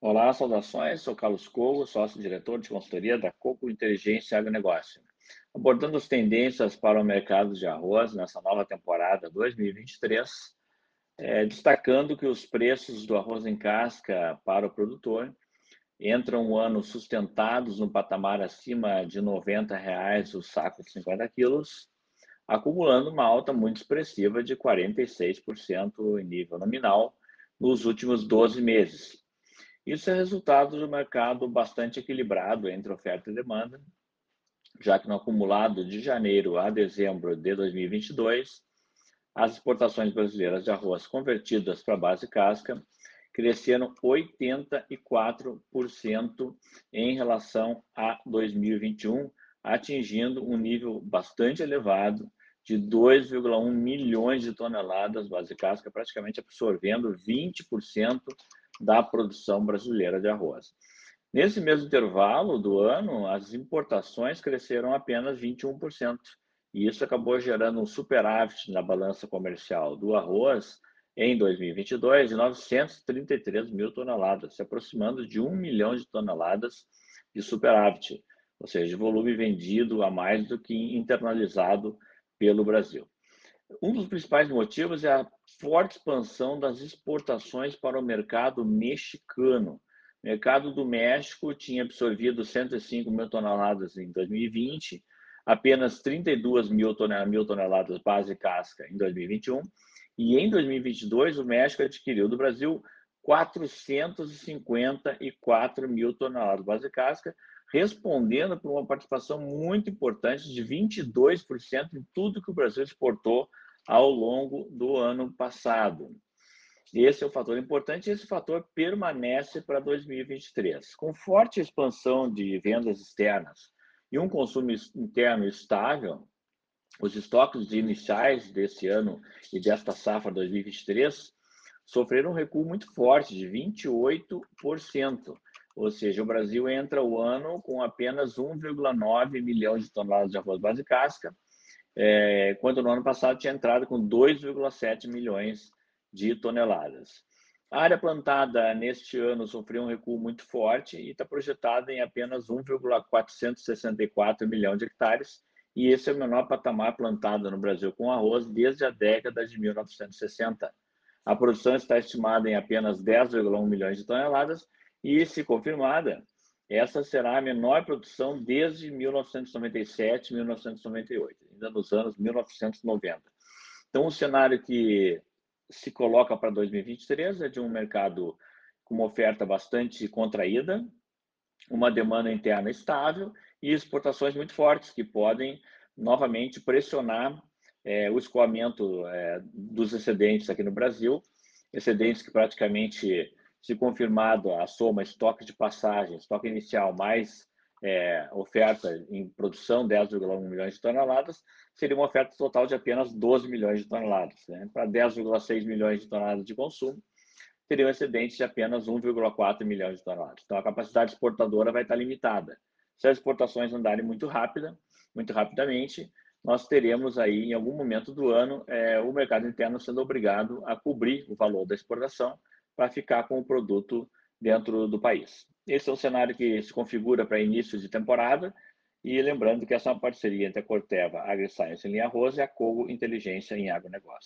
Olá, saudações. Sou Carlos Cogo, sócio-diretor de consultoria da Coco Inteligência e Agronegócio. Abordando as tendências para o mercado de arroz nessa nova temporada 2023, é, destacando que os preços do arroz em casca para o produtor entram um ano sustentados no patamar acima de 90 reais o saco de 50 quilos, acumulando uma alta muito expressiva de 46% em nível nominal nos últimos 12 meses. Isso é resultado do mercado bastante equilibrado entre oferta e demanda, já que no acumulado de janeiro a dezembro de 2022, as exportações brasileiras de arroz convertidas para base casca cresceram 84% em relação a 2021, atingindo um nível bastante elevado de 2,1 milhões de toneladas base casca, praticamente absorvendo 20% da produção brasileira de arroz. Nesse mesmo intervalo do ano, as importações cresceram apenas 21%, e isso acabou gerando um superávit na balança comercial do arroz em 2022 de 933 mil toneladas, se aproximando de 1 milhão de toneladas de superávit, ou seja, de volume vendido a mais do que internalizado pelo Brasil. Um dos principais motivos é a forte expansão das exportações para o mercado mexicano. O mercado do México tinha absorvido 105 mil toneladas em 2020, apenas 32 mil toneladas base casca em 2021, e em 2022 o México adquiriu do Brasil 454 mil toneladas base casca, respondendo por uma participação muito importante de 22% em tudo que o Brasil exportou ao longo do ano passado. Esse é o fator importante e esse fator permanece para 2023. Com forte expansão de vendas externas e um consumo interno estável, os estoques iniciais desse ano e desta safra 2023 sofreram um recuo muito forte de 28%, ou seja, o Brasil entra o ano com apenas 1,9 milhão de toneladas de arroz base casca, é, quando no ano passado tinha entrado com 2,7 milhões de toneladas. A área plantada neste ano sofreu um recuo muito forte e está projetada em apenas 1,464 milhão de hectares, e esse é o menor patamar plantado no Brasil com arroz desde a década de 1960. A produção está estimada em apenas 10,1 milhões de toneladas e, se confirmada, essa será a menor produção desde 1997, 1998, ainda nos anos 1990. Então, o cenário que se coloca para 2023 é de um mercado com uma oferta bastante contraída, uma demanda interna estável e exportações muito fortes que podem novamente pressionar é, o escoamento é, dos excedentes aqui no Brasil, excedentes que praticamente se confirmado a soma estoque de passagem, estoque inicial mais é, oferta em produção, 10,1 milhões de toneladas, seria uma oferta total de apenas 12 milhões de toneladas. Né? Para 10,6 milhões de toneladas de consumo, teria um excedente de apenas 1,4 milhões de toneladas. Então, a capacidade exportadora vai estar limitada. Se as exportações andarem muito rápida, muito rapidamente, nós teremos aí, em algum momento do ano, é, o mercado interno sendo obrigado a cobrir o valor da exportação para ficar com o produto dentro do país. Esse é o cenário que se configura para início de temporada e lembrando que essa é uma parceria entre a Corteva AgriScience em linha rosa e a Cogo Inteligência em agronegócio.